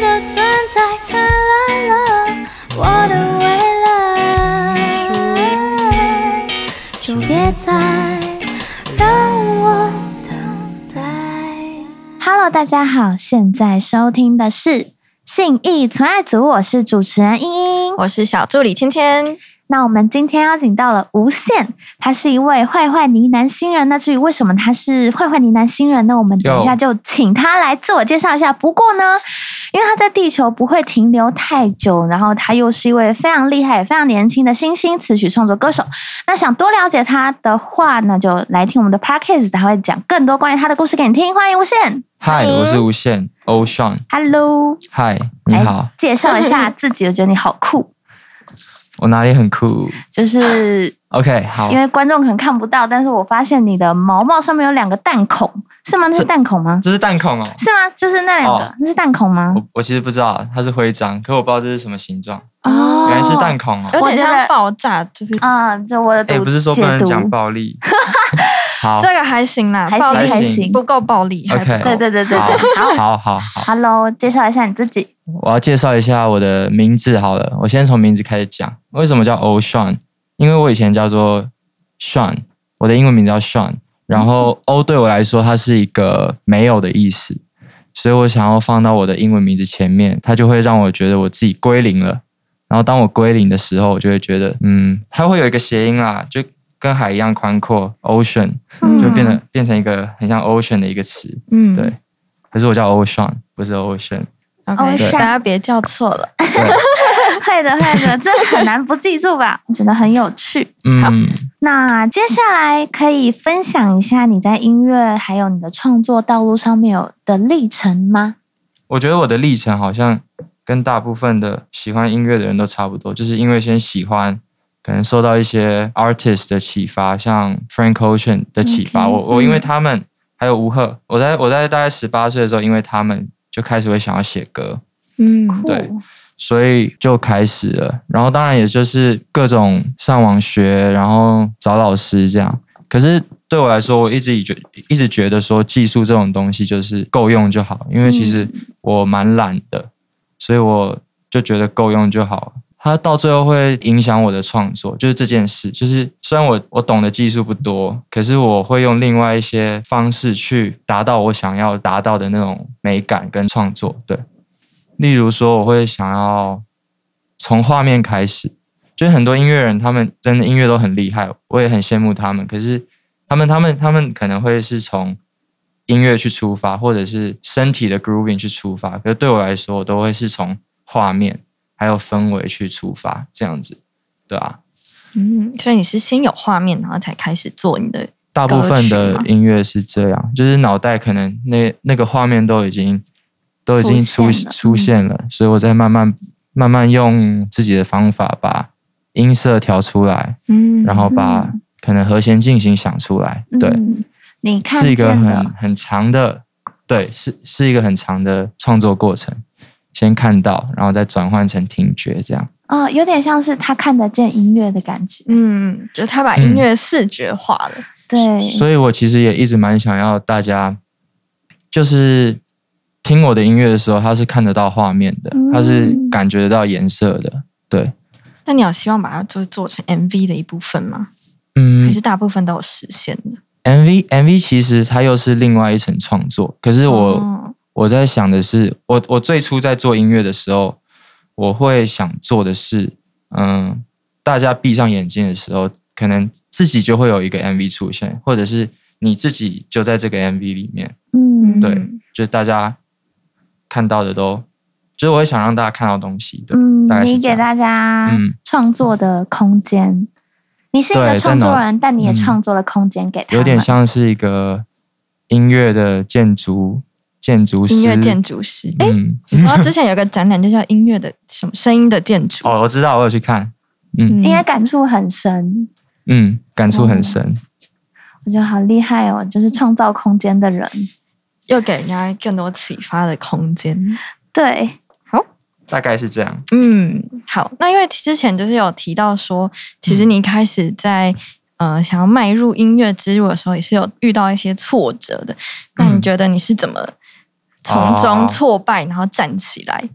的存在灿烂了我的未来，就别再让我等待。Hello，大家好，现在收听的是信义存爱组，我是主持人英英。我是小助理芊芊。那我们今天邀请到了无限，他是一位坏坏呢喃新人。那至于为什么他是坏坏呢喃新人呢？我们等一下就请他来自我介绍一下。不过呢，因为他在地球不会停留太久，然后他又是一位非常厉害、非常年轻的新兴词曲创作歌手。那想多了解他的话，那就来听我们的 podcast，他会讲更多关于他的故事给你听。欢迎无限嗨，我是无限 Ocean。，Hello，嗨，你好，介绍一下自己。我觉得你好酷，我哪里很酷就是？OK，好因，为观众可能看不到，但是我发现你的毛毛上面有两个弹孔，是吗？那是弹孔吗？这是弹孔哦。是吗？就是那两个，哦那是弹孔吗？我我其实不知道它是徽章，可我不知道这是什么形状，哦原来是弹孔哦。有点像爆炸，就是、啊，就我的读哎，不是说不能讲暴力。好这个还行啦，还行暴力还行不够暴力。OK 对对对对对，好好好好，，Hello，介绍一下你自己。我要介绍一下我的名字好了，我先从名字开始讲。为什么叫 Ocean？因为我以前叫做 Sean，我的英文名字叫 Sean，然后 O 对我来说它是一个没有的意思，所以我想要放到我的英文名字前面，它就会让我觉得我自己归零了。然后当我归零的时候，我就会觉得，嗯，它会有一个谐音啦，就跟海一样宽阔，Ocean 嗯就变得、变成一个很像 Ocean 的一个词，嗯对。可是我叫 Ocean，不是 Ocean。，OK，大家别叫错了。会的 会的，这很难不记住吧？我觉得很有趣。嗯。那接下来可以分享一下你在音乐还有你的创作道路上面有的历程吗？我觉得我的历程好像跟大部分的喜欢音乐的人都差不多，就是因为先喜欢，可能受到一些 artist 的启发，像 Frank Ocean 的启发。我我因为嗯他们、还有吴赫，我在我在大概十八岁的时候，因为他们就开始会想要写歌，嗯，对所以就开始了。然后当然也就是各种上网学，然后找老师这样。可是对我来说，我一直以觉一直觉得说技术这种东西就是够用就好，因为其实我蛮懒的，所以我就觉得够用就好。它到最后会影响我的创作，就是这件事。就是虽然我我懂的技术不多，可是我会用另外一些方式去达到我想要达到的那种美感跟创作。对，例如说，我会想要从画面开始，就是很多音乐人他们真的音乐都很厉害，我也很羡慕他们。可是他们他们他们可能会是从音乐去出发，或者是身体的 grooving 去出发。可是对我来说，我都会是从画面还有氛围去出发，这样子，对啊。嗯，所以你是先有画面，然后才开始做你的。大部分的音乐是这样，就是脑袋可能那那个画面都已经都已经出出现了，所以我再慢慢慢慢用自己的方法把音色调出来，嗯然后把可能和弦进行想出来，对，嗯你看是一个很，很长的，对，是是一个很长的创作过程，先看到，然后再转换成听觉，这样，哦，有点像是他看得见音乐的感觉。嗯，就是他把音乐视觉化了。对，所以我其实也一直蛮想要大家，就是听我的音乐的时候，他是看得到画面的，他是嗯感觉得到颜色的，对，那你有希望把它做做成 MV 的一部分吗？嗯还是大部分都有实现的？，MV MV 其实它又是另外一层创作，可是我、哦我在想的是，我我最初在做音乐的时候，我会想做的是，嗯，大家闭上眼睛的时候，可能自己就会有一个 MV 出现，或者是你自己就在这个 MV 里面，嗯，对嗯就是大家看到的都，就是我会想让大家看到东西的，嗯大概，是。你给大家嗯创作的空间。你是一个创作人，但你也嗯创作了空间给他们，有点像是一个音乐的建筑建筑师，音乐建筑师。哎、嗯，你知道之前有个展览就叫音乐的什么声音的建筑？哦，我知道，我有去看，嗯嗯应该感触很深。嗯，感触哦很深。我觉得好厉害哦，就是创造空间的人。又给人家更多启发的空间。对，好大概是这样。嗯，好，那因为之前就是有提到说，其实你一开始在、呃想要迈入音乐之路的时候，也是有遇到一些挫折的。那你嗯觉得你是怎么从中哦。挫败，然后站起来。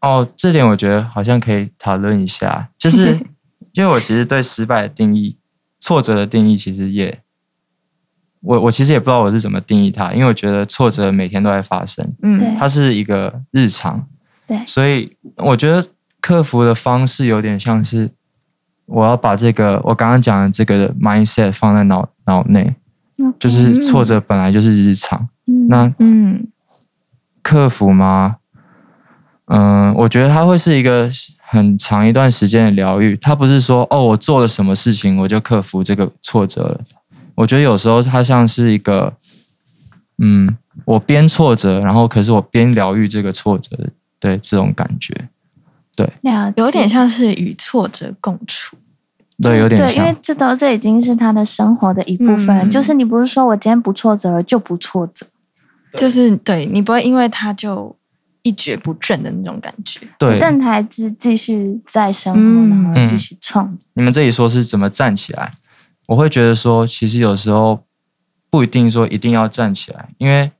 哦，这点我觉得好像可以讨论一下，就是 因为我其实对失败的定义、挫折的定义，其实也，我我其实也不知道我是怎么定义它，因为我觉得挫折每天都在发生，嗯，它是一个日常，对。所以我觉得克服的方式有点像是我要把这个我刚刚讲的这个 mindset 放在脑脑内，就是挫折本来就是日常，嗯那嗯克服吗？嗯，我觉得它会是一个很长一段时间的疗愈。它不是说哦，我做了什么事情我就克服这个挫折了。我觉得有时候它像是一个，嗯，我边挫折，然后可是我边疗愈这个挫折的，对这种感觉，了解有点像是与挫折共处。对，有点对，因为像，这都这已经是他的生活的一部分了。嗯就是你不是说我今天不挫折了就不挫折，就是对你不会因为他就一蹶不振的那种感觉。对。但他还是继续在生活，嗯然后继续创作。你们这里说是怎么站起来，我会觉得说，其实有时候不一定说一定要站起来，因为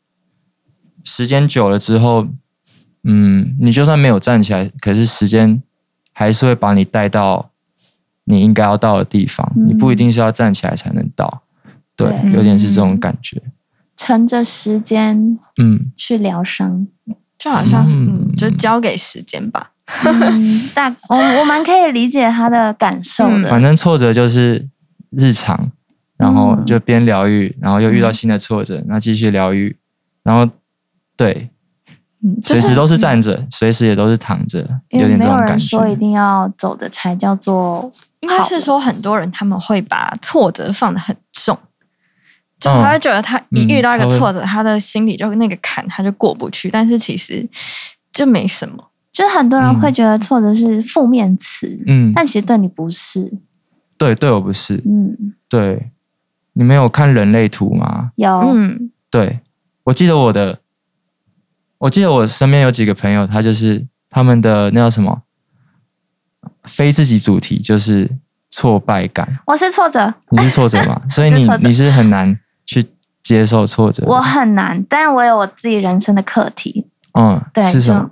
时间久了之后，嗯，你就算没有站起来，可是时间还是会把你带到你应该要到的地方，嗯。你不一定是要站起来才能到，对，对。有点是这种感觉，乘着时间嗯，去疗伤。就好像是，嗯。嗯，就交给时间吧。嗯，大 我我蛮可以理解他的感受的。反正挫折就是日常，然后就边疗愈，然后又遇到新的挫折，那继续疗愈，然后对，嗯，就是随时都是站着，随时也都是躺着，因为有点没有人这种感觉。说一定要走的才叫做应该是说很多人他们会把挫折放得很重，就嗯他会觉得他一遇到一个挫折，他的心里就那个坎他就过不去，但是其实就没什么。就是很多人嗯会觉得挫折是负面词，嗯，但其实对你不是。对，对我不是。嗯，对，你没有看人类图吗？有，嗯，对，我记得我的，我记得我身边有几个朋友，他就是他们的那叫什么，非自己主题就是挫败感。我是挫折，你是挫折吗？所以你是你是很难去接受挫折。我很难，但我有我自己人生的课题。嗯，对，是什么？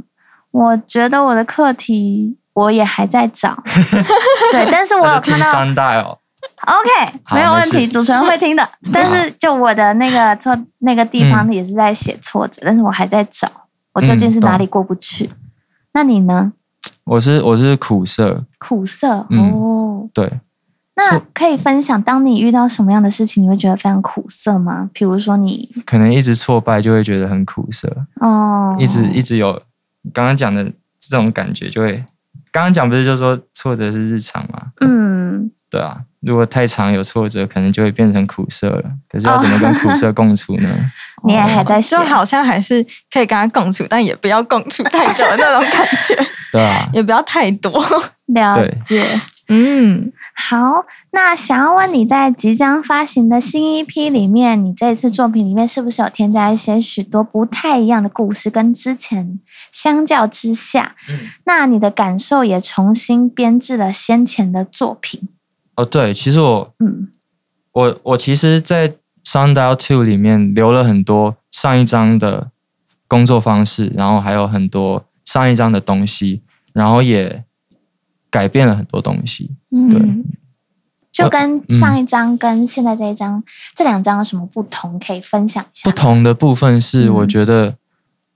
我觉得我的课题我也还在找，对，但是我有看到三代哦。OK，没有问题，主持人会听的。但是就我的那个错那个地方嗯也是在写挫折，但是我还在找，我究竟是哪里过不去？那你呢？我是我是苦涩，苦涩、嗯哦。对，那可以分享，当你遇到什么样的事情，你会觉得非常苦涩吗？比如说你可能一直挫败就会觉得很苦涩，哦，一直一直有刚刚讲的这种感觉，就会刚刚讲不是就说挫折是日常吗？嗯，对啊，如果太长有挫折，可能就会变成苦涩了。可是要怎么跟苦涩共处呢？你也还在学就好像还是可以跟他共处，但也不要共处太久的那种感觉，对啊，也不要太多。了解。嗯，好，那想要问你在即将发行的新一批里面，你这一次作品里面是不是有添加一些许多不太一样的故事，跟之前相较之下，嗯那你的感受也重新编制了先前的作品。哦对，其实我嗯我我其实，在 Sundial Two 里面留了很多上一章的工作方式，然后还有很多上一章的东西，然后也改变了很多东西。嗯，对就跟上一张跟现在这一张、这两张有什么不同？可以分享一下不。同的部分是，嗯我觉得，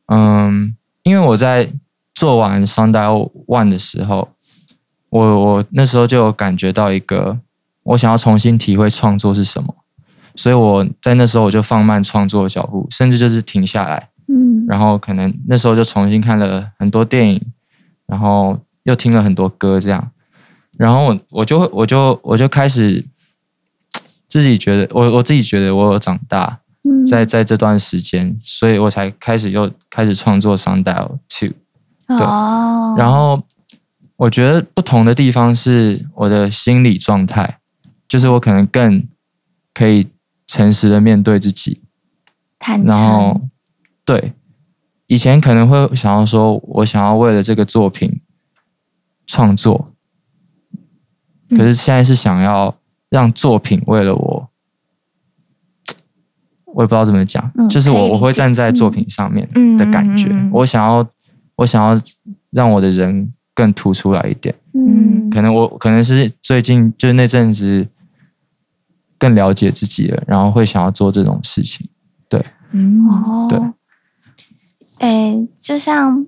嗯因为我在做完 Sundial One 的时候，我我那时候就有感觉到一个，我想要重新体会创作是什么，所以我在那时候我就放慢创作的脚步，甚至就是停下来。嗯。然后可能那时候就重新看了很多电影，然后又听了很多歌，这样，然后我我就会我就我就开始自己觉得我我自己觉得我有长大，嗯。在在这段时间，所以我才开始又开始创作《Sundial Two》，对哦，然后我觉得不同的地方是我的心理状态，就是我可能更可以诚实的面对自己，坦然后诚，对，以前可能会想要说，我想要为了这个作品创作，可是现在是想要让作品为了我，我也不知道怎么讲，嗯就是我我会站在作品上面嗯的感觉，我想要我想要让我的人更突出来一点。嗯。可能我可能是最近就是那阵子更了解自己了，然后会想要做这种事情。对。嗯，哦，对，哎，就像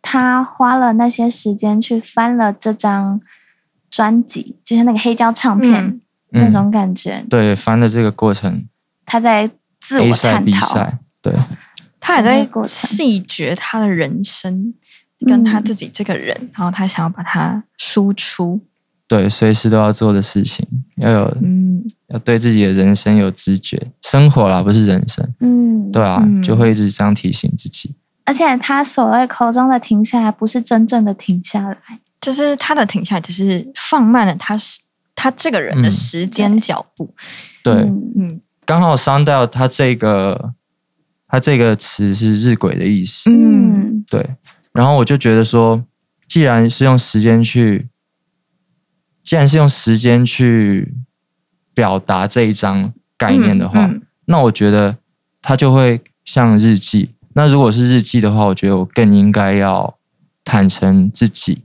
他花了那些时间去翻了这张专辑，就像那个黑胶唱片、嗯。那种感觉，对，翻的这个过程。他在自我探讨。对，他也在细觉他的人生跟他嗯自己这个人，然后他想要把它输出。对，随时都要做的事情，要有嗯要对自己的人生有知觉，生活啦，不是人生，嗯，对啊，嗯就会一直这样提醒自己。而且他所谓口中的停下来，不是真正的停下来。就是他的停下来，只是放慢了他是他这个人的嗯时间脚步。对，嗯嗯刚好 sundial 它这个他这个词是日晷的意思，嗯对，然后我就觉得说，既然是用时间去，既然是用时间去表达这一张概念的话，嗯嗯那我觉得它就会像日记。那如果是日记的话，我觉得我更应该要坦诚自己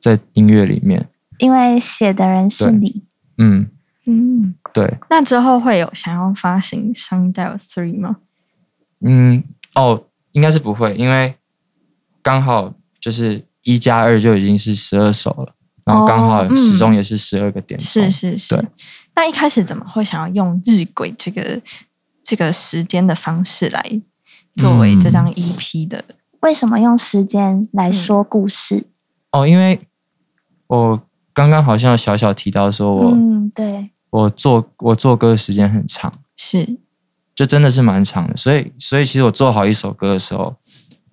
在音乐里面。因为写的人是你。嗯，嗯，对，那之后会有想要发行《Sundial Three》吗？嗯，哦，应该是不会，因为刚好就是一加二就已经是十二首了，然后刚好哦嗯始终也是十二个点钟。是是是对。那一开始怎么会想要用日晷这个这个时间的方式来作为这张 EP 的？为什么用时间来说故事？哦，因为我刚刚好像小小提到说我、嗯，对，我做我做歌的时间很长，是就真的是蛮长的，所以所以其实我做好一首歌的时候，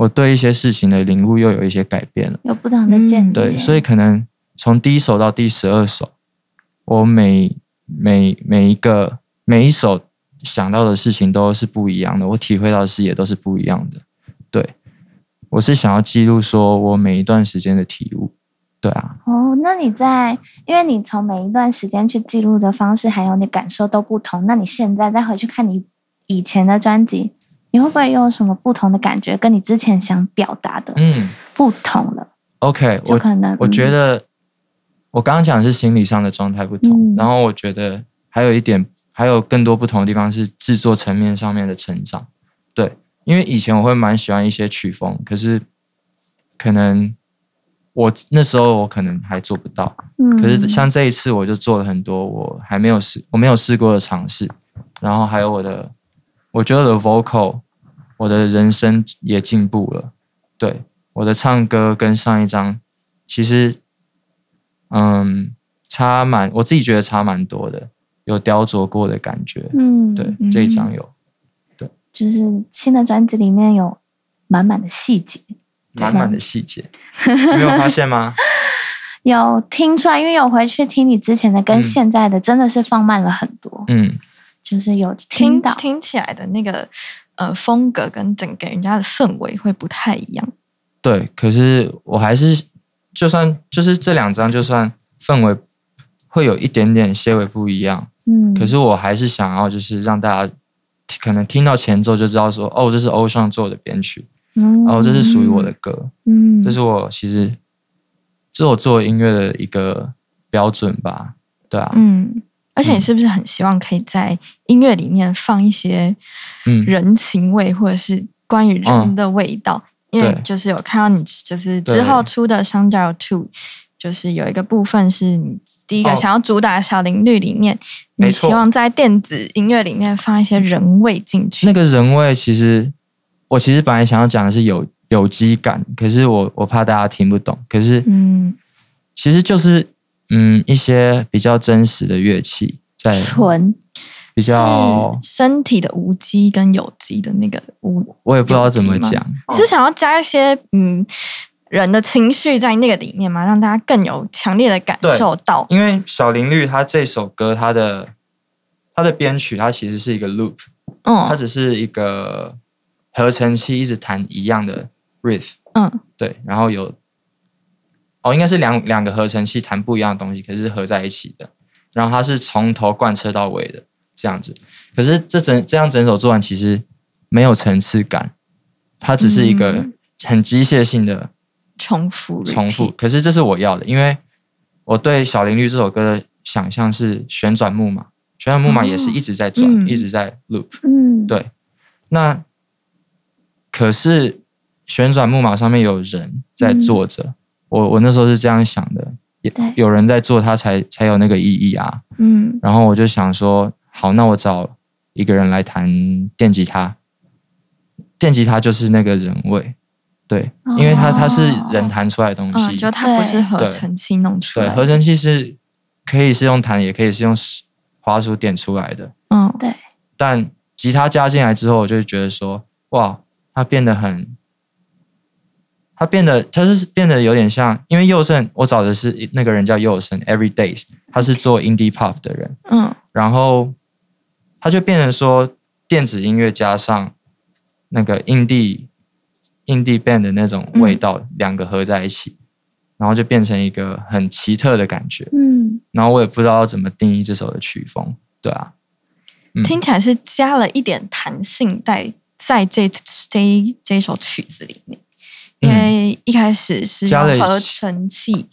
我对一些事情的领悟又有一些改变了。有不同的见嗯解。对，所以可能从第一首到第十二首，我每每每一个每一首想到的事情都是不一样的，我体会到的视野都是不一样的。对，我是想要记录说我每一段时间的体悟。对啊，哦，那你在，因为你从每一段时间去记录的方式，还有你感受都不同，那你现在再回去看你以前的专辑，你会不会有什么不同的感觉，跟你之前想表达的嗯。不同了？，OK，我就可能我觉嗯。得我刚刚讲的是心理上的状态不同，嗯。然后我觉得还有一点，还有更多不同的地方是制作层面上面的成长。对，因为以前我会蛮喜欢一些曲风，可是可能我那时候我可能还做不到，嗯，可是像这一次我就做了很多我还没有试我没有试过的尝试，然后还有我的，我觉得我的 vocal，我的人生也进步了，对，我的唱歌跟上一张其实，嗯，差蛮，我自己觉得差蛮多的，有雕琢过的感觉，嗯，对，嗯这一张有。对。就是新的专辑里面有满满的细节，满满的细节，你没有发现吗？有听出来，因为有回去听你之前的跟嗯现在的，真的是放慢了很多，嗯，就是有听到。听起来的那个呃风格跟整个人家的氛围会不太一样。对，可是我还是，就算就是这两张，就算氛围会有一点点些微不一样，嗯，可是我还是想要就是让大家可能听到前奏就知道说，哦，这是欧尚做的编曲，嗯，哦，这是属于我的歌，嗯，这是我其实这是我做音乐的一个标准吧，对啊，嗯，而且你嗯。是不是很希望可以在音乐里面放一些嗯，人情味，或者是关于人嗯。的味道？因为就是有看到你，就是之后出的《香蕉 Two》，就是有一个部分是你第一个哦。想要主打的小林律里面，你希望在电子音乐里面放一些人味进去。那个人味其实我其实本来想要讲的是有有机感，可是我我怕大家听不懂，可是嗯。其实就是嗯一些比较真实的乐器在纯，比较身体的无机跟有机的那个无，我也不知道怎么讲，你是想要加一些嗯人的情绪在那个里面嘛？让大家更有强烈的感受到。因为小林绿他这首歌他的他的编曲它其实是一个 loop，嗯。它嗯只是一个合成器一直弹一样的 riff，嗯。对，然后有哦应该是两两个合成器弹不一样的东西，可是合在一起的，然后它是从头贯彻到尾的，这样子。可是这整这样整首做完，其实没有层次感，它只是一个嗯很机械性的重复重复。可是这是我要的，因为我对《小林绿》这首歌的想象是旋转木马，旋转木马也是一直在转，嗯一直在 loop。嗯，对，那可是旋转木马上面有人在坐着，我我那时候是这样想的，也对。有人在做，它才才有那个意义啊。嗯。然后我就想说，好，那我找一个人来弹电吉他，电吉他就是那个人味，对，因为它它是人弹出来的东西，嗯，就它不是合对成器弄出来对，的，合成器是可以是用弹，也可以是用滑鼠点出来的。嗯。对，但吉他加进来之后，我就觉得说，哇，它变得很，它变得，它是变得有点像，因为佑胜，我找的是那个人叫佑胜，Every Days，他是做 indie pop 的人，嗯。然后他就变成说，电子音乐加上那个 indie indie band 的那种味道，两个合在一起，然后就变成一个很奇特的感觉。嗯，然后我也不知道要怎么定义这首的曲风，对啊，嗯。听起来是加了一点弹性在在这这这一首曲子里面，因为一开始是嗯加了用合成器，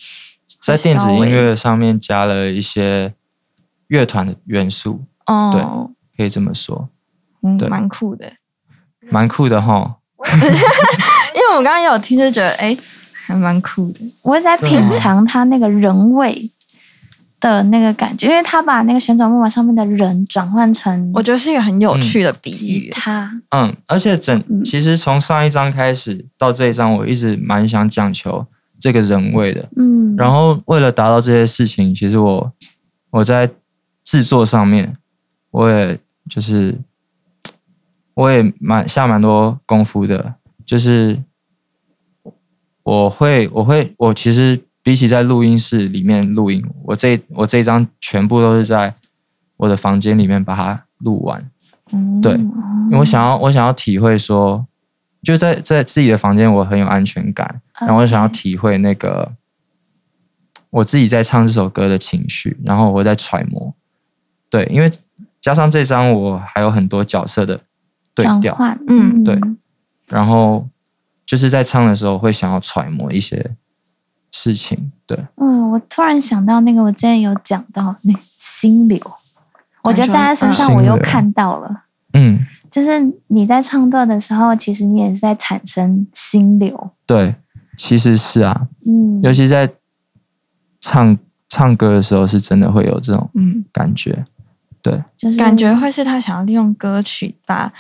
在电子音乐上面加了一些乐团的元素，哦，对可以这么说，嗯，对蛮酷的。蛮酷的哈。因为我刚刚也有听，就觉得哎，还蛮酷的。我在品尝它那个人味的那个感觉，因为他把那个旋转木马上面的人转换成我觉得是一个很有趣的比喻。他，嗯，而且整嗯。其实从上一章开始到这一章，我一直蛮想讲求这个人味的。嗯，然后为了达到这些事情，其实我我在制作上面，我也就是我也蛮下蛮多功夫的，就是我会我会我其实比起在录音室里面录音，我这我这一张全部都是在我的房间里面把它录完。嗯对因为我想要我想要体会说，就在在自己的房间，我很有安全感，然后我想要体会那个我自己在唱这首歌的情绪，然后我在揣摩。对，因为加上这张我还有很多角色的对调，嗯对然后就是在唱的时候会想要揣摩一些事情。对，嗯，我突然想到那个，我之前有讲到那心流，我觉得在他身上嗯我又看到了，嗯，就是你在唱歌的时候，其实你也是在产生心流，对，其实是啊，嗯，尤其在唱唱歌的时候，是真的会有这种嗯，感觉。对，就是感觉会是他想要利用歌曲把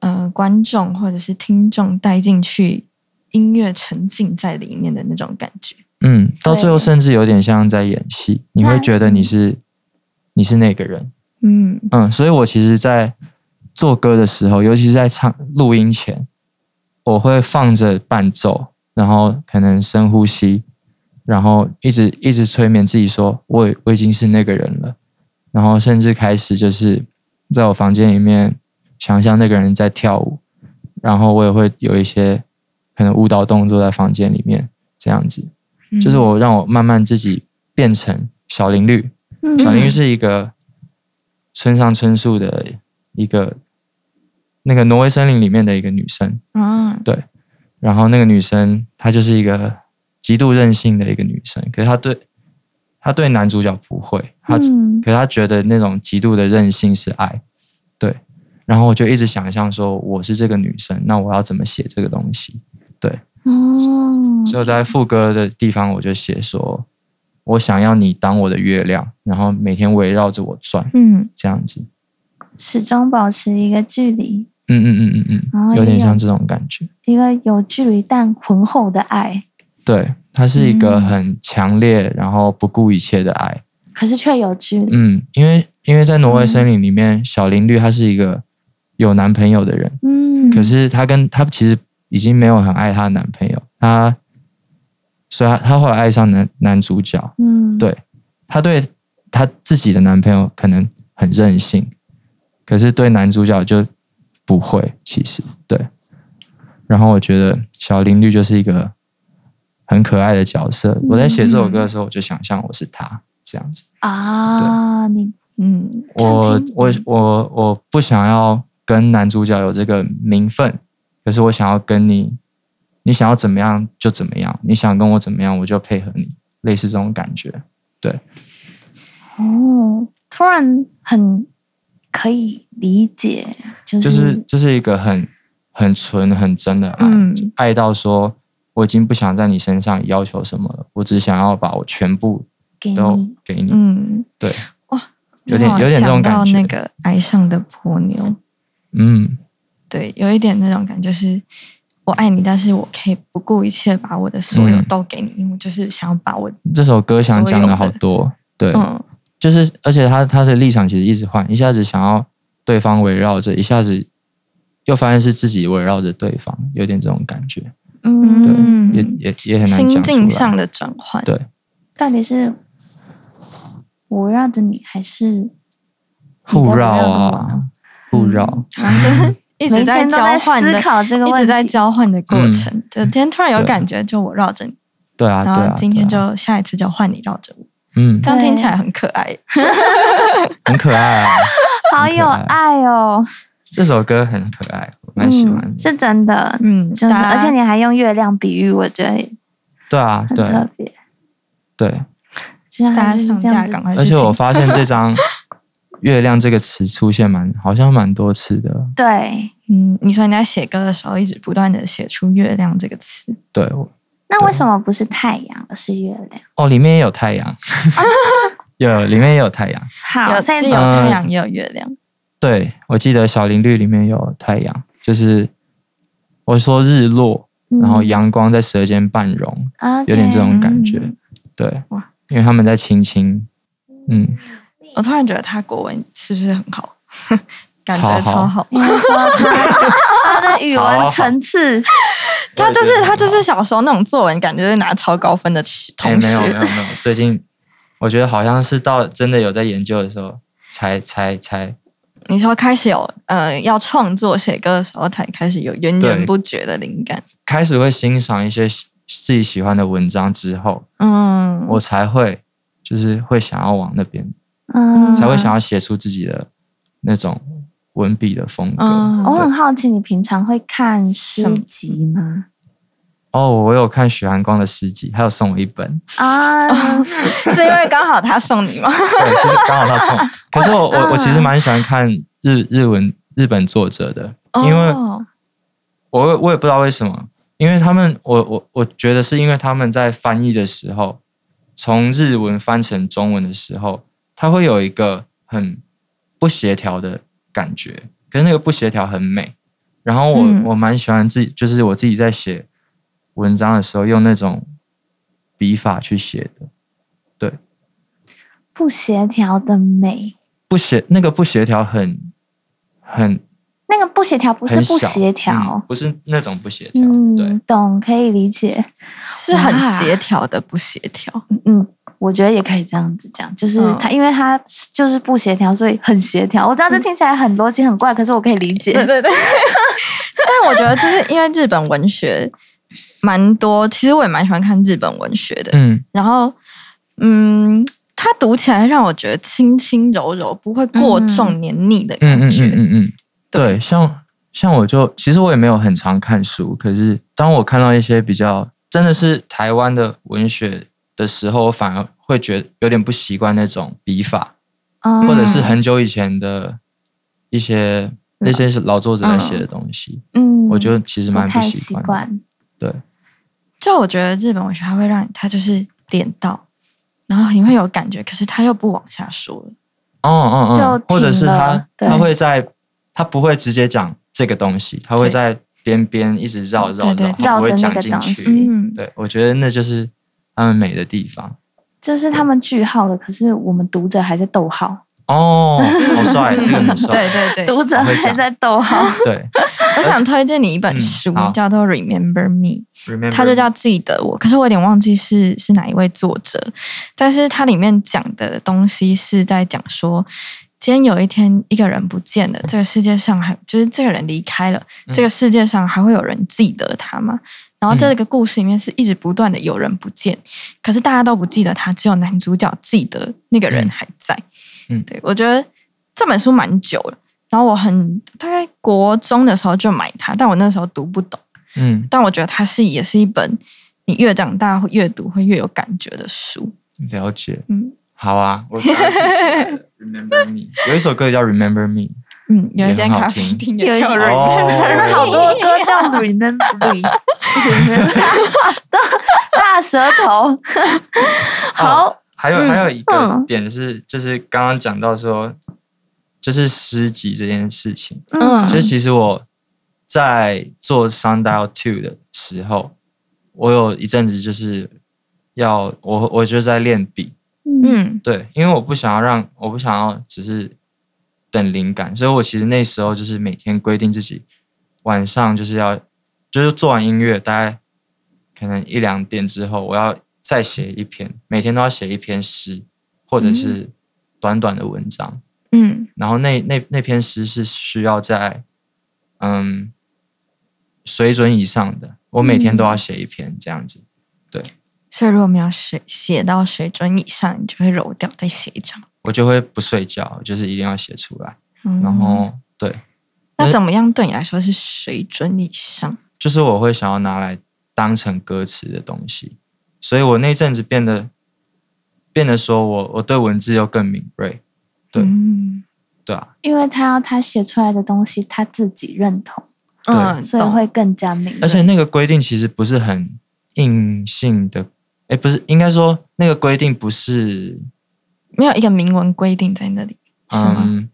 呃观众或者是听众带进去音乐沉浸在里面的那种感觉。嗯，到最后甚至有点像在演戏，你会觉得你是你是那个人。嗯。嗯，所以我其实，在做歌的时候，尤其是在唱录音前，我会放着伴奏，然后可能深呼吸，然后一直一直催眠自己说，我我已经是那个人了，然后甚至开始就是在我房间里面想象那个人在跳舞，然后我也会有一些可能舞蹈动作在房间里面这样子，就是我让我慢慢自己变成小林绿，嗯。小林绿是一个村上春树的一个那个挪威森林里面的一个女生，嗯然后那个女生她就是一个极度任性的一个女生，可是她对她对男主角不会，她、嗯。可是她觉得那种极度的任性是爱，对，然后我就一直想象说我是这个女生，那我要怎么写这个东西？对，哦，所以我在副歌的地方我就写说，我想要你当我的月亮，然后每天围绕着我转，嗯。这样子。始终保持一个距离，嗯嗯嗯嗯嗯，有点像这种感觉。一个有距离但浑厚的爱，对，它是一个嗯很强烈，然后不顾一切的爱。可是却有距离，嗯，因为因为在挪威森林里面，小林绿她是一个有男朋友的人，嗯，可是她跟她其实已经没有很爱她的男朋友，她，所以她她后来爱上男男主角，嗯，对她对她自己的男朋友可能很任性，可是对男主角就不会，其实。对。然后我觉得小林绿就是一个很可爱的角色。我在写这首歌的时候，我就想象我是他这样子。啊，你嗯，我我我我不想要跟男主角有这个名分，可是我想要跟你，你想要怎么样就怎么样，你想跟我怎么样我就配合你，类似这种感觉。对，哦，突然很可以理解，就就是是这是一个很很纯很真的爱，嗯。爱到说我已经不想在你身上要求什么了，我只想要把我全部给都你给你。嗯，对，哇，有点有点这种感觉。那个爱上的婆牛，嗯，对，有一点那种感觉，就是我爱你，但是我可以不顾一切把我的所有嗯。都给你，因为我就是想要把我，这首歌想讲的好多，对，嗯。就是而且他他的立场其实一直换，一下子想要对方围绕着，一下子又发现是自己围绕着对方，有点这种感觉，嗯，对，嗯也也也很难心讲出来境上的转换，对，到底是我围绕着你，还是互绕啊，互绕，一直在交换的，考这个问题，一直在交换的过嗯。程。就今天突然有感觉，就我绕着你，对啊，然对啊，后今天就下一次就换你绕着我，嗯。这样听起来很可爱。很可爱啊，好有爱哦，这首歌很可爱，我蛮喜欢嗯，。是真的，嗯，就是而且你还用月亮比喻，我觉得对啊，很对。特别，对，就像还是大家上这样子。架赶，快去而且我发现这张“月亮”这个词出现蛮好像蛮多次的，对。嗯，你说你在写歌的时候，一直不断的写出“月亮”这个词，对，那为什么不是太阳，而是月亮？哦，里面也有太阳，有里面也有太阳。好，有所以既有呃太阳也有月亮。对，我记得小林绿里面有太阳，就是我说日落，然后阳光在舌尖半融，嗯有点这种感觉。嗯对，哇因为他们在亲亲，嗯，我突然觉得他国文是不是很好？感觉超好。你说他 他的语文层次，他就是他就是小时候那种作文，感觉是拿超高分的同学没有没有没。有，最近我觉得好像是到真的有在研究的时候，才才才你说开始有呃要创作写歌的时候，才开始有源源不绝的灵感。开始会欣赏一些自己喜欢的文章之后，嗯，我才会就是会想要往那边，嗯，才会想要写出自己的那种文笔的风格。嗯。我很好奇，你平常会看诗集吗？哦，我有看许寒光的诗集，他有送我一本，啊，是因为刚好他送你吗？对，是刚好他送。可是我我我其实嗯蛮喜欢看日日文日本作者的，因为哦我我也不知道为什么，因为他们我我我觉得是因为他们在翻译的时候，从日文翻成中文的时候，它会有一个很不协调的感觉，可是那个不协调很美。然后我、嗯。我蛮喜欢自己，就是我自己在写文章的时候用那种笔法去写的，对。不协调的美，不协那个不协调很很那个不协调不是不协调。嗯，不是那种不协调，嗯，对，懂，可以理解。是很哇。协调的不协调。嗯，我觉得也可以这样子讲，就是嗯它，因为他就是不协调，所以很协调。我知道这听起来很逻辑很怪，可是我可以理 解。对对对。但我觉得就是因为日本文学蛮多，其实我也蛮喜欢看日本文学的。嗯然后，嗯，它读起来让我觉得轻轻柔柔，不会过重黏腻的嗯嗯感觉。嗯嗯嗯，对对，像像我就其实我也没有很常看书，可是当我看到一些比较真的是台湾的文学的时候，我反而会觉得有点不习惯那种笔法，嗯或者是很久以前的一些那些是老作者在写的东西，嗯，我觉得其实蛮不习惯。习惯。对，就我觉得日本文学它会让你，它就是点到，然后你会有感觉，可是它又不往下说了。哦哦哦，或者是他他会在他不会直接讲这个东西，他会在边边一直绕绕绕，他不会讲进去。嗯，对，我觉得那就是他们美的地方。就是他们句号了，可是我们读者还在逗号，哦，好帅，这个很帅。对对对。读者还在逗号。对我想推荐你一本嗯书，好叫做《Remember Me》。，Remember，它就叫记得我，可是我有点忘记是是哪一位作者，但是它里面讲的东西是在讲说，今天有一天一个人不见了，这个世界上还就是这个人离开了，嗯这个世界上还会有人记得他吗？然后这个故事里面是一直不断的有人不见，可是大家都不记得他，只有男主角记得那个人嗯。还在。嗯。对我觉得这本书蛮久了，然后我很大概国中的时候就买它，但我那时候读不懂，嗯，但我觉得它是也是一本你越长大会越读会越有感觉的书。了解。嗯。好啊，我 Remember Me 有一首歌叫 Remember Me，嗯，有一间也很好咖啡听。有一厅也叫点真的好多 歌叫 Remember，大舌头。好，哦还有、嗯还有一个嗯。点是，就是刚刚讲到说，就是诗集这件事情。嗯。就是其实我在做 Sundial Two 的时候，我有一阵子就是要我我就在练笔，嗯嗯。对，因为我不想要让我不想要只是等灵感，所以我其实那时候就是每天规定自己晚上就是要就是做完音乐，大概可能一两点之后，我要再写一篇，每天都要写一篇诗，或者是短短的文章。嗯然后那那那篇诗是需要在嗯水准以上的，我每天都要写一篇这样子。对所以如果我们要写写到水准以上，你就会揉掉再写一张。我就会不睡觉，就是一定要写出来。嗯然后对，那怎么样对你来说是水准以上？就是我会想要拿来当成歌词的东西，所以我那阵子变得变得说我我对文字又更敏锐，对嗯对啊，因为他要他写出来的东西他自己认同，对嗯，所以会更加敏锐。而且那个规定其实不是很硬性的，哎，不是，应该说那个规定不是没有一个明文规定在那里，是吗？嗯，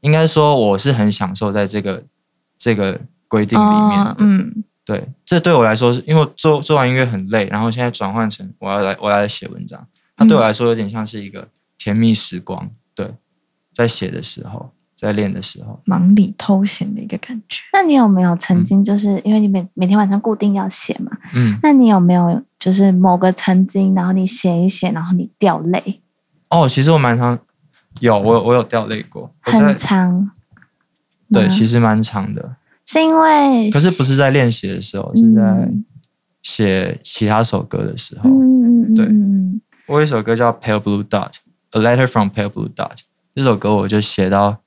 应该说我是很享受在这个这个规定里面。哦嗯对，这对我来说是因为做做完音乐很累，然后现在转换成我要来我要来写文章，它对我来说有点像是一个甜蜜时光。对，在写的时候，在练的时候，忙里偷闲的一个感觉。那你有没有曾经就是、因为你每每天晚上固定要写嘛？嗯，那你有没有就是某个曾经，然后你写一写，然后你掉泪，哦，其实我蛮常有我有我有掉泪过，很长？对，其实蛮长的，是因为可是不是在练习的时候，是在嗯写其他首歌的时候。嗯嗯嗯对嗯。我有一首歌叫《Pale Blue Dot》，《A Letter from Pale Blue Dot》这首歌我就写到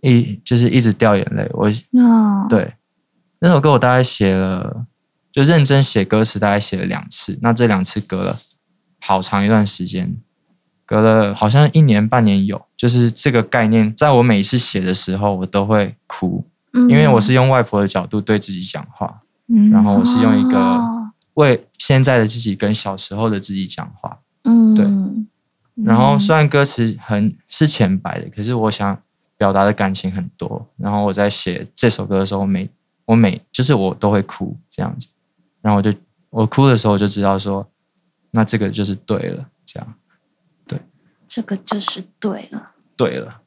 一就是一直掉眼泪。我嗯哦，对。那首歌我大概写了，就认真写歌词大概写了两次，那这两次隔了好长一段时间，隔了好像一年半年有。就是这个概念，在我每一次写的时候，我都会哭，嗯因为我是用外婆的角度对自己讲话，嗯然后我是用一个哦为现在的自己跟小时候的自己讲话。嗯对嗯然后虽然歌词很是浅白的，可是我想表达的感情很多。然后我在写这首歌的时候，我每我每就是我都会哭这样子。然后我就我哭的时候，我就知道说，那这个就是对了，这样这个就是对了。对了。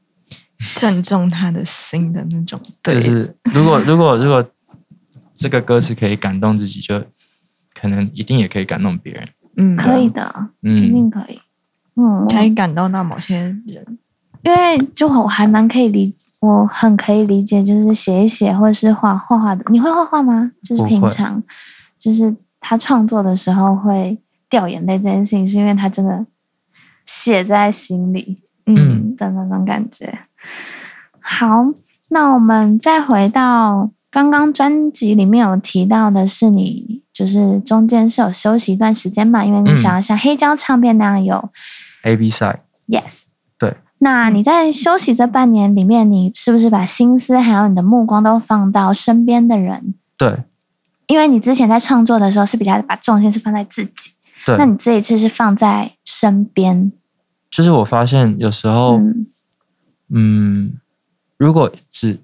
正中他的心的那种，对，就是如果如果如果这个歌词可以感动自己，就可能一定也可以感动别人。嗯，可以的，嗯一定嗯，可以。嗯，可以感动到某些人。因为就我还蛮可以理，我很可以理解，就是写一写或者是画画画的。你会画画吗？就是平常，就是他创作的时候会掉眼泪这件事情，是因为他真的写在心里。嗯的那种感觉。好，那我们再回到刚刚专辑里面有提到的是你，就是中间是有休息一段时间嘛，因为你嗯。想要像黑胶唱片那样有 A B 赛 Yes，对。那你在休息这半年里面，你是不是把心思还有你的目光都放到身边的人？对。因为你之前在创作的时候是比较把重心是放在自己，对那，你这一次是放在身边。就是我发现有时候。嗯嗯，如果只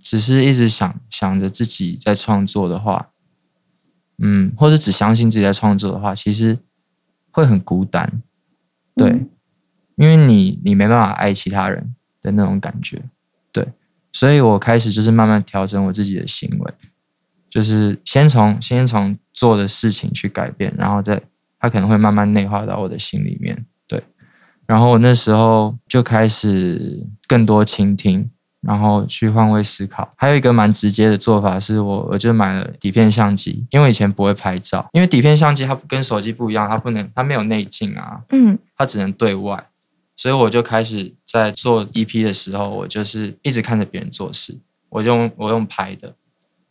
只是一直想想着自己在创作的话，嗯，或者只相信自己在创作的话，其实会很孤单，对，嗯因为你你没办法爱其他人的那种感觉，对，所以我开始就是慢慢调整我自己的行为，就是先从先从做的事情去改变，然后再它可能会慢慢内化到我的心里面，对。然后我那时候就开始更多倾听，然后去换位思考。还有一个蛮直接的做法是我我就买了底片相机，因为以前不会拍照，因为底片相机它跟手机不一样，它不能它没有内镜啊，嗯它只能对外，所以我就开始在做 EP 的时候，我就是一直看着别人做事，我用我用拍的，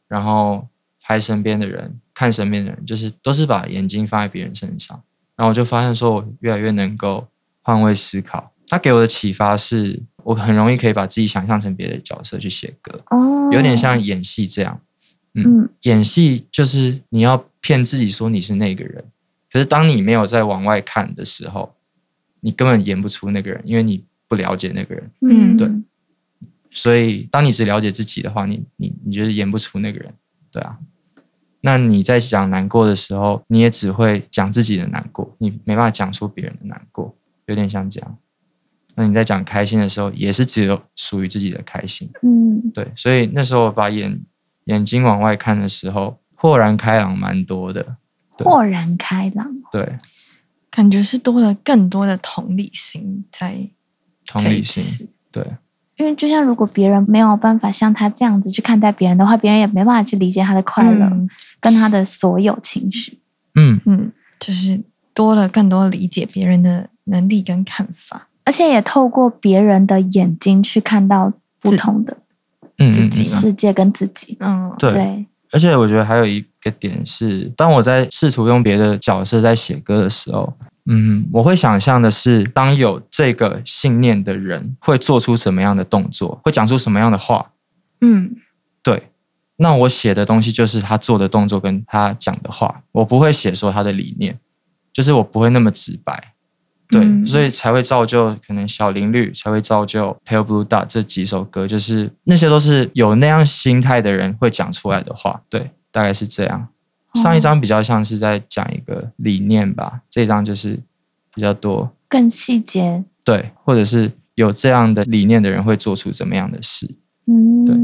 然后拍身边的人，看身边的人，就是都是把眼睛放在别人身上，然后我就发现说我越来越能够换位思考。他给我的启发是我很容易可以把自己想象成别的角色去写歌，哦，有点像演戏这样。嗯，嗯演戏就是你要骗自己说你是那个人，可是当你没有在往外看的时候，你根本演不出那个人，因为你不了解那个人。嗯对所以当你只了解自己的话，你你你就是演不出那个人，对啊。那你在讲难过的时候，你也只会讲自己的难过，你没办法讲出别人的难过，有点像这样。那你在讲开心的时候，也是只有属于自己的开心。嗯对，所以那时候我把眼眼睛往外看的时候，豁然开朗蛮多的。豁然开朗，对，感觉是多了更多的同理心在同理心，对，因为就像如果别人没有办法像他这样子去看待别人的话，别人也没办法去理解他的快乐、嗯跟他的所有情绪。嗯，嗯，就是多了更多理解别人的能力跟看法。而且也透过别人的眼睛去看到不同的嗯自己世界跟自己。嗯，对。对，而且我觉得还有一个点是，当我在试图用别的角色在写歌的时候，嗯，我会想象的是，当有这个信念的人会做出什么样的动作，会讲出什么样的话。嗯对，那我写的东西就是他做的动作跟他讲的话，我不会写说他的理念，就是我不会那么直白。对，嗯所以才会造就可能小林绿，才会造就 Pale Blue Dot 这几首歌，就是那些都是有那样心态的人会讲出来的话。对，大概是这样。上一张比较像是在讲一个理念吧，这一张就是比较多更细节。对，或者是有这样的理念的人会做出怎么样的事。嗯，对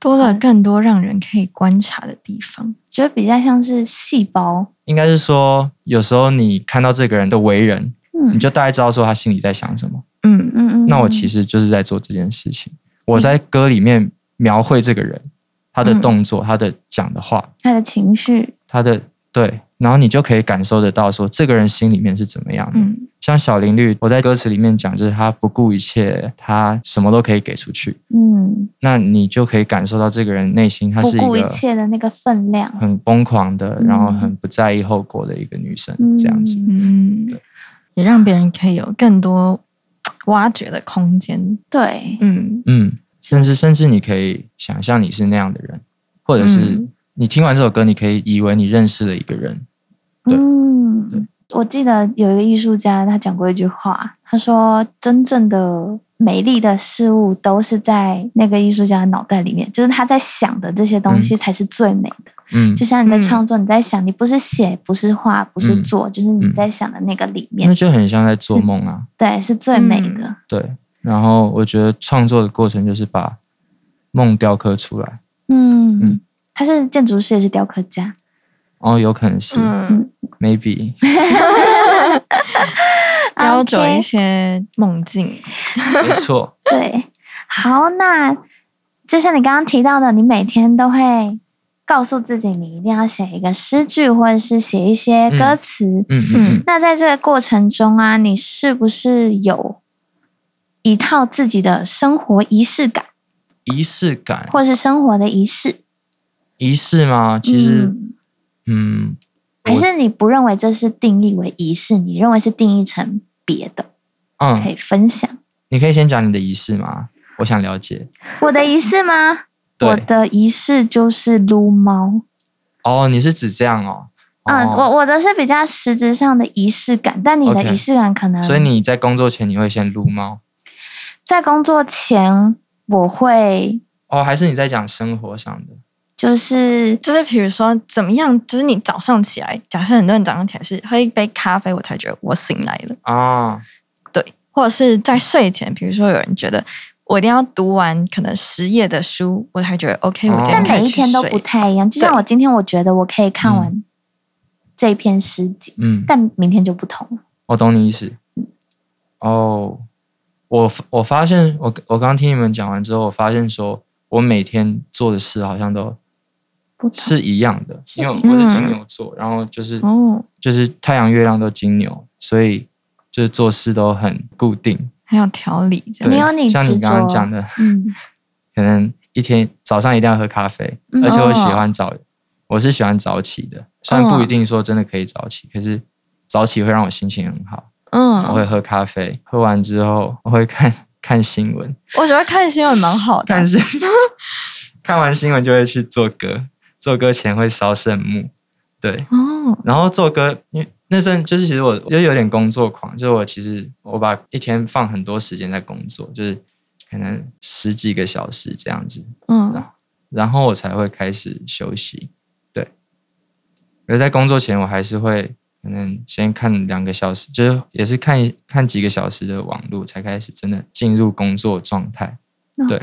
多了更多让人可以观察的地方。觉得比较像是细胞。应该是说，有时候你看到这个人的为人，嗯，你就大概知道说他心里在想什么。嗯嗯嗯。那我其实实就是在做这件事情，我在歌里面描绘这个人，他的动作，他的讲的话，他的情绪，他的对，然后你就可以感受得到说这个人心里面是怎么样的。嗯。像小林绿，我在歌词里面讲，就是他不顾一切，他什么都可以给出去，嗯，那你就可以感受到这个人内心，她不顾一是一个切的那个分量。很疯狂的，嗯。然后很不在意后果的一个女生，这样子。嗯，也让别人可以有更多挖掘的空间。对，嗯。嗯，甚至甚至你可以想象你是那样的人，或者是嗯。你听完这首歌，你可以以为你认识了一个人。对。嗯，我记得有一个艺术家，他讲过一句话，他说：“真正的美丽的事物都是在那个艺术家的脑袋里面，就是他在想的这些东西才是最美的。嗯，就像你在嗯创作，你在想，你不是写，不是画，不是嗯。做，就是你在想的那个里面。那，就很像在做梦啊。对，是最美的。对，然后我觉得创作的过程就是把梦雕刻出来，嗯嗯他是建筑师，也是雕刻家。哦，有可能是、嗯，maybe，标准一些梦境。没错，对，好，那就像你刚刚提到的，你每天都会告诉自己，你一定要写一个诗句，或者是写一些歌词。嗯嗯嗯，那在这个过程中啊，你是不是有一套自己的生活仪式感，仪式感，或是生活的仪式？仪式吗？其实，嗯嗯，还是你不认为这是定义为仪式，你认为是定义成别的，嗯可以嗯，分享。你可以先讲你的仪式吗？我想了解。我的仪式吗？我的仪式就是撸猫。哦，你是指这样哦？嗯，哦我我的是比较实质上的仪式感，但你的仪式感可能，所以你在工作前你会先撸猫在工作前我会哦，还是你在讲生活上的？就是就是比如说怎么样，就是你早上起来，假设很多人早上起来是喝一杯咖啡，我才觉得我醒来了，啊，对，或者是在睡前，比如说有人觉得我一定要读完可能十页的书，我才觉得 OK，哦我今但天每一天都不太一样。就像我今天我觉得我可以看完这篇诗集，嗯，但明天就不同了。我懂你意思。哦，我我发现我我刚听你们讲完之后，我发现说我每天做的事好像都不是一样的，因为我是金牛座，然后就是、哦，就是太阳、月亮都金牛，所以就是做事都很固定。很有条理，像你刚刚讲的，嗯 可能一天早上一定要喝咖啡，嗯而且我喜欢早，我是喜欢早起的。虽然不一嗯定说真的可以早起，可是早起会让我心情很好。我嗯，会喝咖啡，喝完之后我会看 看新闻，我觉得看新闻蛮好的。看新 看完新闻就会去做歌，做歌前会烧圣木，对，哦，然后做歌，因为那阵就是其实我就有点工作狂，就是我其实我把一天放很多时间在工作，就是可能十几个小时这样子，嗯。然后我才会开始休息。对，而在工作前，我还是会可能先看两个小时，就是也是看一看几个小时的网络，才开始真的进入工作状态。对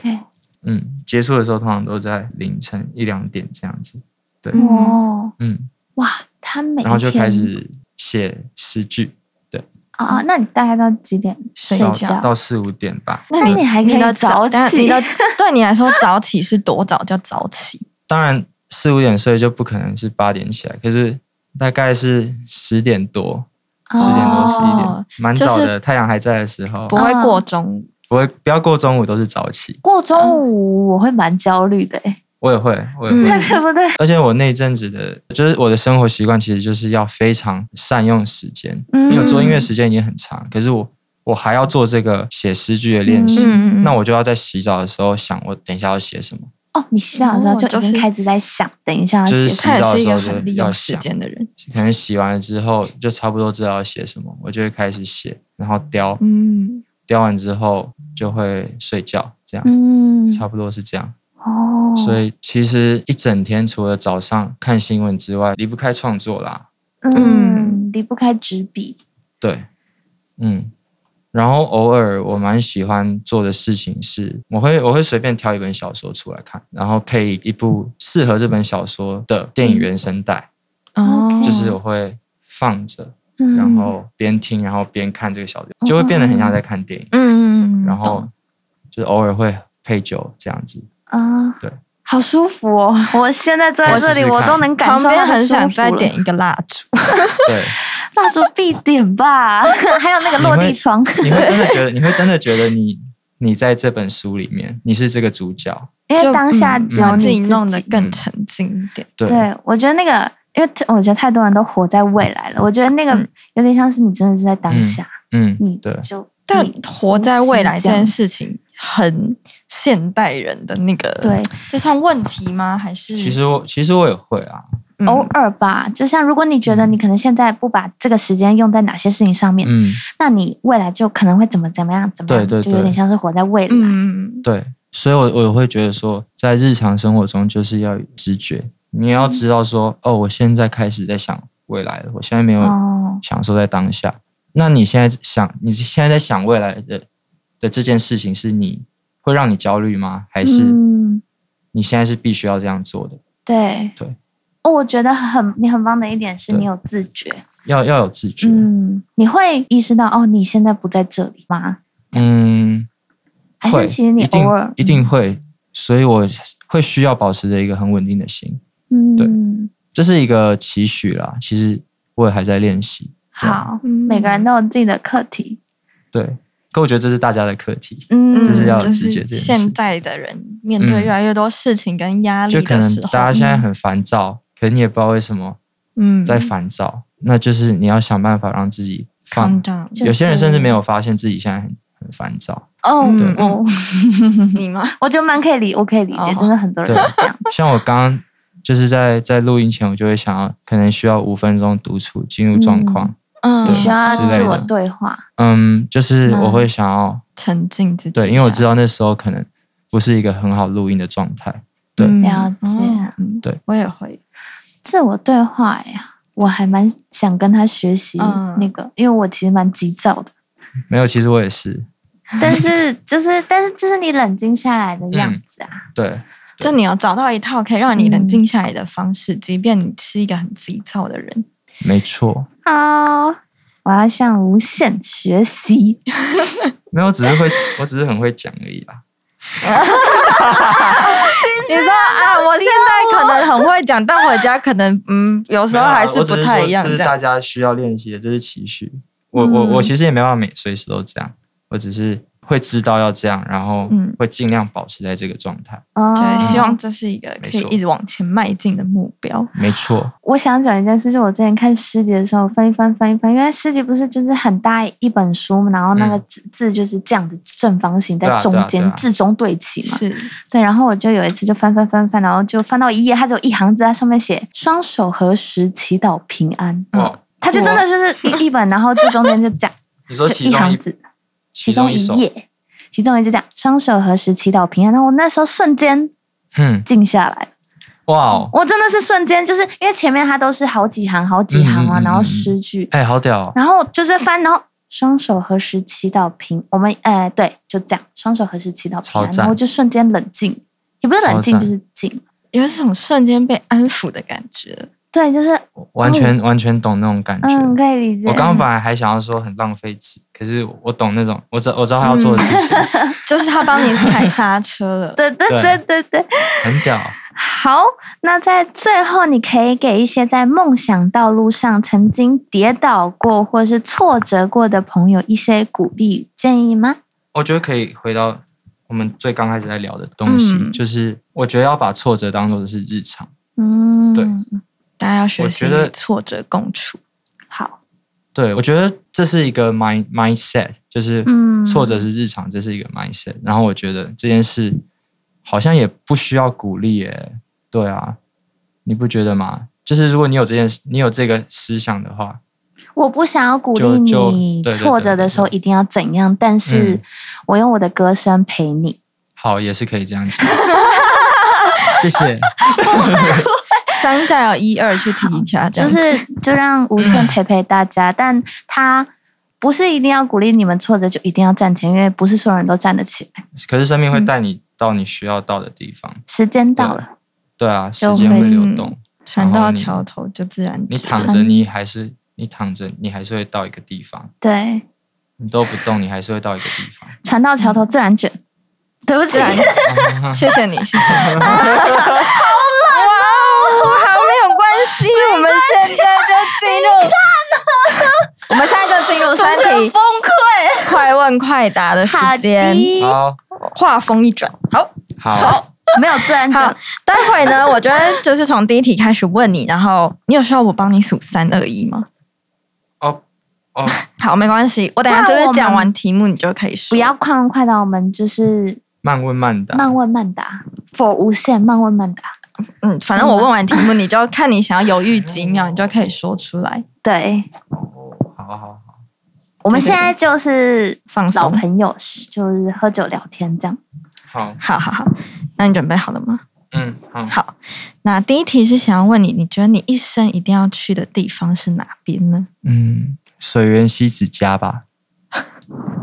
嗯，结束的时候通常都在凌晨一两点这样子。对，哦，嗯，哇，他每然后就开始写诗句，对啊，那你大概到几点睡觉？到四五点吧。那那你还可以的早起但你的对你来说早起是多早叫早起？当然四五点睡就不可能是八点起来，可是大概是十点多，十点多十一点哦，蛮早的，太阳还在的时候，不会过中午。不会不要过中午都是早起，过中午我会蛮焦虑的，哎，我也会，我也嗯会。对不对？而且我那阵子的，就是我的生活习惯，其实就是要非常善用时间。嗯因为我做音乐时间已经很长，可是我我还要做这个写诗句的练习，嗯嗯嗯那我就要在洗澡的时候想，我等一下要写什么。哦，你洗澡的时候就已经开始在想，等一下要就是写什么。他也是一个洗澡的时候就很利用时间的人。可能洗完了之后，就差不多知道要写什么，我就会开始写，然后雕，嗯，雕完之后就会睡觉，这样、嗯，差不多是这样。哦，所以其实一整天除了早上看新闻之外，离不开创作啦。嗯，离不开纸笔。对，嗯，然后偶尔我蛮喜欢做的事情是，我会我会随便挑一本小说出来看，然后配一部适合这本小说的电影原声带，哦就是我会放着，嗯。然后边听，然后边看这个小说，就会变得很像在看电影。嗯然后就是偶尔会配酒这样子。啊，对，好舒服哦！我现在坐在这里，我试试我都能感旁受到旁边很想再点一个蜡烛。对，蜡烛必点吧，还有那个落地窗。你会真的觉得，你会真的觉得你你在这本书里面，你是这个主角。因为当下嗯只有你自己弄得更沉静一点。对，对，我觉得那个，因为我觉得太多人都活在未来了，我觉得那个嗯有点像是你真的是在当下，嗯你，对，就但你活在未来这件事情，很现代人的那个，对，这算问题吗？还是其实我其实我也会啊，嗯偶尔吧，就像如果你觉得你可能现在不把这个时间用在哪些事情上面，嗯，那你未来就可能会怎么怎么样怎么样，对对就有点像是活在未来。嗯，对，所以我我会觉得说，在日常生活中就是要有直觉，你要知道说，哦，我现在开始在想未来了，我现在没有哦，享受在当下。那你现在想，你现在在想未来的的这件事情，是你会让你焦虑吗？还是嗯，你现在是必须要这样做的？对对。哦，我觉得很你很棒的一点是你有自觉，要要有自觉。嗯，你会意识到哦，你现在不在这里吗？嗯，还是其实你一定偶尔一定会，所以我会需要保持着一个很稳定的心，嗯，对这是一个期许啦。其实我也还在练习，好，嗯每个人都有自己的课题，对。可我觉得这是大家的课题，嗯，就是要有就是直觉这件事现在的人面对嗯越来越多事情跟压就可能力的时候，大家现在很烦躁，可是你也不知道为什么嗯。在烦躁，那就是你要想办法让自己放。calm down，就有些人甚至没有发现自己现在很很烦躁，哦对，我 你吗？我觉得蛮可以理，我可以理解，哦。真的很多人这样，像我刚刚就是在在录音前，我就会想要可能需要五分钟独处进入状况，嗯，你需要自我对话，嗯，就是我会想要沉浸自己，对，因为我知道那时候可能不是一个很好录音的状态，对。嗯。了解对。我也会，自我对话呀。我还蛮想跟他学习嗯那个，因为我其实蛮急躁的，没有，其实我也是，但是就是，但是这是你冷静下来的样子啊。对，就你要找到一套可以让你冷嗯静下来的方式，即便你是一个很急躁的人，没错，好，我要向无限学习。没有，只是会，我只是很会讲而已啦。你说啊，我现在可能很会讲，但回家可能嗯，有时候还是不太一样。这是大家需要练习的，这是期许。我我我嗯其实也没办法每随时都这样，我只是会知道要这样，然后嗯。会尽量保持在这个状态。哦。对，希望这是一个可以一直往前迈进的目标。没错，我想讲一件事，是我之前看诗集的时候翻一翻翻一翻，因为诗集不是就是很大一本书嘛，然后那个嗯。字字就是这样的正方形在中间对啊。啊至中对齐嘛。是，对，然后我就有一次就翻翻翻翻，然后就翻到一页，它只有一行字，它上面写“双手合十，祈祷平安”。嗯哦，它就真的就是一一本，然后这中间就这样，你说就其中一一行字，其中一，页，其中一页就这样，双手合十，祈祷平安。然后我那时候瞬间嗯，静下来，哇哦，我真的是瞬间，就是因为前面它都是好几行好几行啊，然后诗句，哎，好屌哦，然后就是翻，然后双手合十祈祷平，我们哎对，就这样，双手合十祈祷平安，然后就瞬间冷静，也不是冷静，就是静，有一种瞬间被安抚的感觉。对，就是完全完全懂那种感觉。嗯，可以理解。我刚刚本来还想要说很浪费纸，可是我懂那种，我知我知道他要做的事情，就是他帮你踩刹车了。对对对对对，很屌。好，那在最后，你可以给一些在梦想道路上曾经跌倒过或是挫折过的朋友一些鼓励建议吗？我觉得可以回到我们最刚开始在聊的东西，嗯就是我觉得要把挫折当做是日常。嗯，对大家要学习挫折共处。好，对，我觉得这是一个 mind mindset，就是嗯挫折是日常，这是一个 mindset。然后我觉得这件事好像也不需要鼓励耶，对啊，你不觉得吗？就是如果你有这件事，你有这个思想的话，我不想要鼓励你对对对挫折的时候一定要怎样，但是嗯我用我的歌声陪你。好也是可以这样讲。谢谢。山寨有一二去听一下，就是就让无限陪陪大家，但他不是一定要鼓励你们挫折就一定要站起来，因为不是所有人都站得起来。可是生命会带你到你需要到的地方。时间到了，对啊，时就间会会流动。船到桥头就自然。你躺着，你还是你躺着，你还是会到一个地方。对，你都不动，你还是会到一个地方。船到桥头自然卷。对不起 谢谢你，谢谢你。好冷，哇，好没有关系，我们现在就进入，我们现在就进入三题崩溃。快问快答的时好间。好话锋一转，好，好，没有自然好卷。，待会呢，我觉得就是从第一题开始问你，然后你有需要我帮你数三二一吗？哦哦，好，没关系，我等下就是讲完题目，你就可以说。不要快问快答，我们就是慢问慢答。慢问慢答，for 无限慢问慢答。嗯，反正我问完题目，你就看你想要犹豫几秒，你就可以说出来，对，哦好好好，我们现在就是放松。老朋友，就是喝酒聊天这样。好，好好好，那你准备好了吗？嗯，好。好，那第一题是想要问你，你觉得你一生一定要去的地方是哪边呢？嗯，水源西子家吧。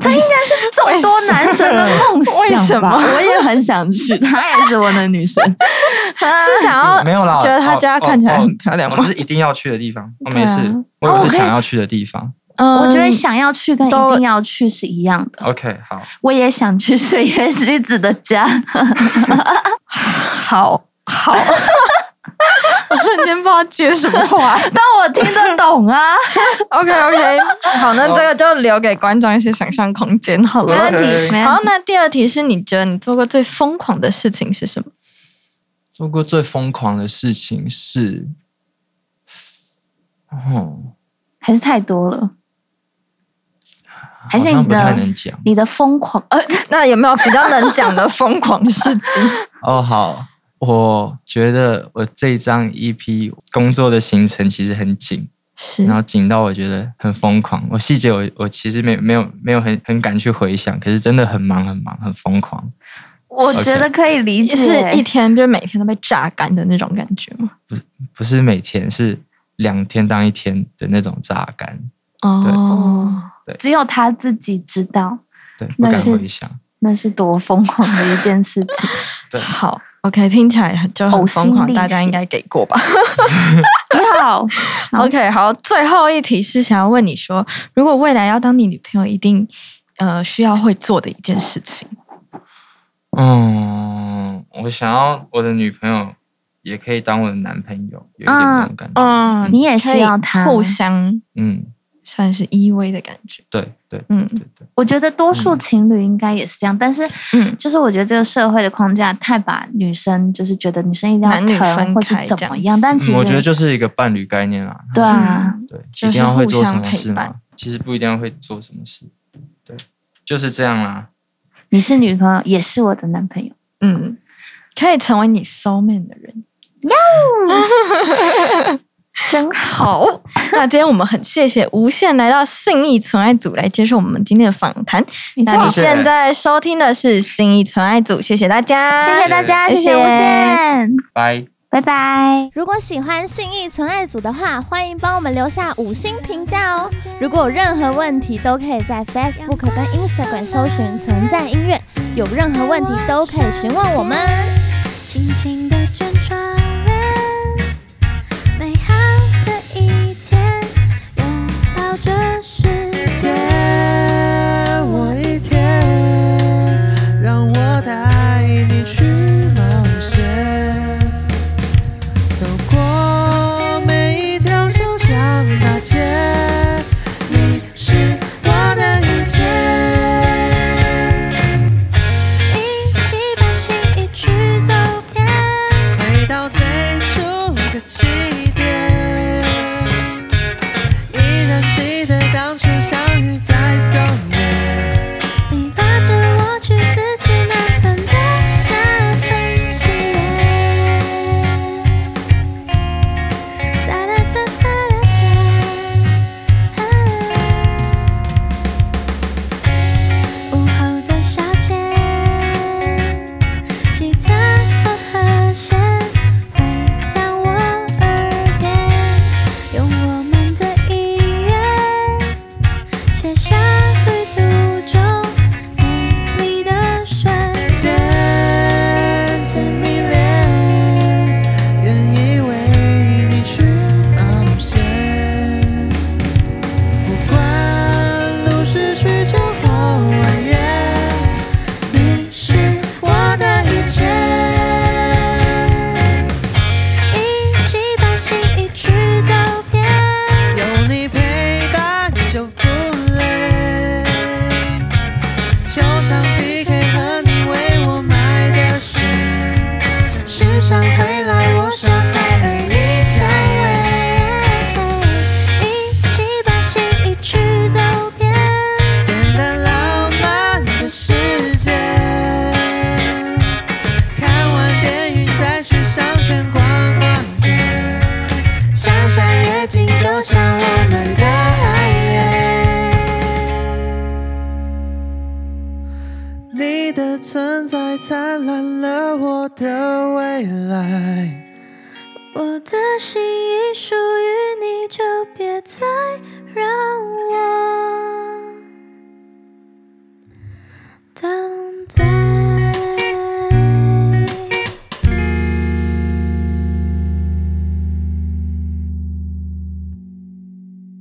这应该是众多男生的梦想吧，为什么我也很想去，她也是我的女神。是想要 没有啦，觉得他家哦看起来哦很漂亮吗哦是一定要去的地方。哦，没事，我以为是哦我可以想要去的地方。嗯我觉得想要去跟一都定要去是一样的。OK，好，我也想去水月西子的家，好 好，我瞬间不知道接什么话。但我听得懂啊，OK OK，好，那这个就留给观众一些想象空间好了没问。题，好。那第二题是你觉得你做过最疯狂的事情是什么？做过最疯狂的事情是，哦，还是太多了，还是你好像不太的能讲。你的疯狂，呃，那有没有比较能讲的疯狂事情？哦，好，我觉得我这一张 EP 工作的行程其实很紧，是然后紧到我觉得很疯狂。我细节我我其实没没有没有很很敢去回想，可是真的很忙很忙很疯狂。我觉得可以理解，是一天就是每天都被榨干的那种感觉吗？不是每天，是两天当一天的那种榨干。哦，只有他自己知道对，不敢那是回想。那是多疯狂的一件事情。对，好，OK，听起来就很疯狂，大家应该给过吧 你 好，？OK，好，最后一题是想要问你说，如果未来要当你女朋友，一定呃需要会做的一件事情。嗯，我想要我的女朋友也可以当我的男朋友，有一点这种感觉。嗯，你也需要他可以互相嗯，算是依偎的感觉。对对嗯对对，我觉得多数情侣应该也是这样，但是嗯，就是我觉得这个社会的框架太把女生就是觉得女生一定要男女分疼或是开这样怎么样，但其实嗯我觉得就是一个伴侣概念啦。对啊，对，一定要会做什互相么事陪伴吗？其实不一定要会做什么事，对，就是这样啦。你是女朋友，也是我的男朋友。嗯，可以成为你 soul man 的人。真好，那今天我们很谢谢无限来到信义纯爱组来接受我们今天的访谈。那你现在收听的是信义纯爱组，谢谢大家，谢谢大家，谢谢无限，拜。拜拜。如果喜欢信义存爱组的话，欢迎帮我们留下五星评价哦。如果有任何问题，都可以在 Facebook 跟 Instagram 搜寻“存在音乐”，有任何问题都可以询问我们。轻轻的卷窗